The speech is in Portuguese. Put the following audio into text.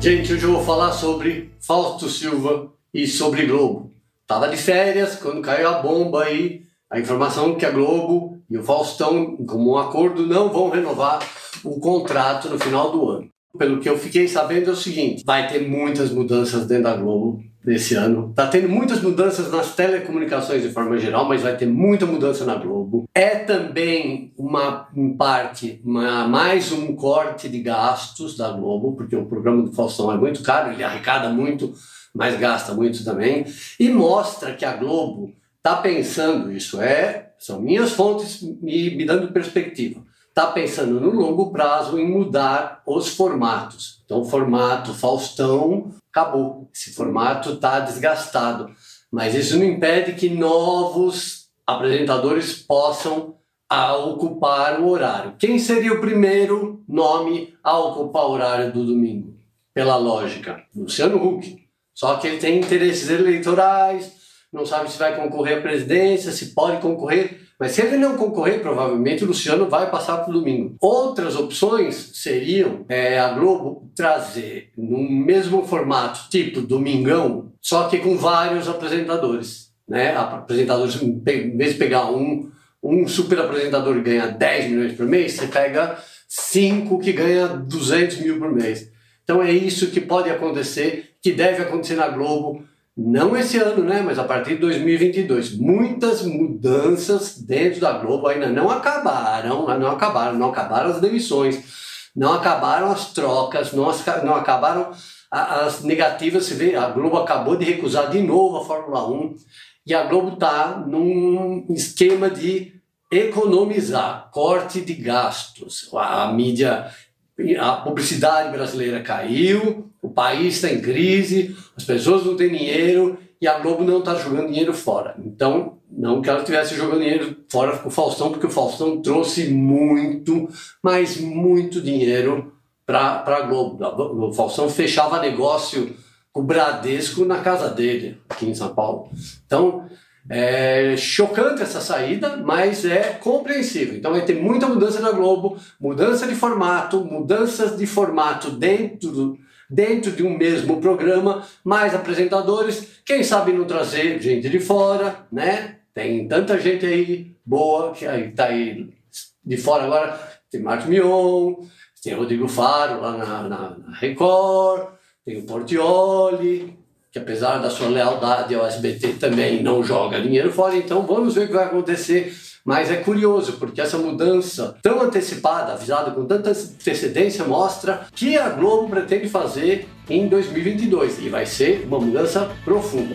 Gente, hoje eu vou falar sobre Fausto Silva e sobre Globo. Tava de férias quando caiu a bomba aí, a informação que a Globo e o Faustão, como um acordo, não vão renovar o contrato no final do ano. Pelo que eu fiquei sabendo é o seguinte: vai ter muitas mudanças dentro da Globo desse ano. Tá tendo muitas mudanças nas telecomunicações de forma geral, mas vai ter muita mudança na Globo. É também uma em parte uma, mais um corte de gastos da Globo, porque o programa do Faustão é muito caro, ele arrecada muito, mas gasta muito também, e mostra que a Globo está pensando, isso é, são minhas fontes me, me dando perspectiva está pensando no longo prazo em mudar os formatos. Então, o formato Faustão acabou. Esse formato está desgastado. Mas isso não impede que novos apresentadores possam a ocupar o horário. Quem seria o primeiro nome a ocupar o horário do domingo? Pela lógica, Luciano Huck. Só que ele tem interesses eleitorais, não sabe se vai concorrer à presidência, se pode concorrer mas se ele não concorrer, provavelmente o Luciano vai passar para o domingo. Outras opções seriam é, a Globo trazer no mesmo formato, tipo Domingão, só que com vários apresentadores. Né? Apresentadores, em vez de pegar um, um super apresentador que ganha 10 milhões por mês, você pega cinco que ganha 200 mil por mês. Então é isso que pode acontecer, que deve acontecer na Globo não esse ano, né, mas a partir de 2022. Muitas mudanças dentro da Globo ainda não acabaram, não acabaram, não acabaram as demissões, não acabaram as trocas, não, não acabaram as negativas. Você vê, a Globo acabou de recusar de novo a Fórmula 1 e a Globo está num esquema de economizar, corte de gastos. A mídia a publicidade brasileira caiu, o país está em crise, as pessoas não têm dinheiro e a Globo não está jogando dinheiro fora. Então, não que ela estivesse jogando dinheiro fora com o Faustão, porque o Faustão trouxe muito, mas muito dinheiro para a Globo. O Faustão fechava negócio com o Bradesco na casa dele, aqui em São Paulo. Então, é chocante essa saída, mas é compreensível. Então vai ter muita mudança na Globo, mudança de formato, mudanças de formato dentro, dentro de um mesmo programa, mais apresentadores, quem sabe não trazer gente de fora, né? Tem tanta gente aí boa que aí tá aí de fora agora, tem Marcos Mion, tem Rodrigo Faro lá na, na, na Record, tem o Portioli, que apesar da sua lealdade ao SBT também não joga dinheiro fora, então vamos ver o que vai acontecer. Mas é curioso, porque essa mudança tão antecipada, avisada com tanta antecedência, mostra que a Globo pretende fazer em 2022 e vai ser uma mudança profunda.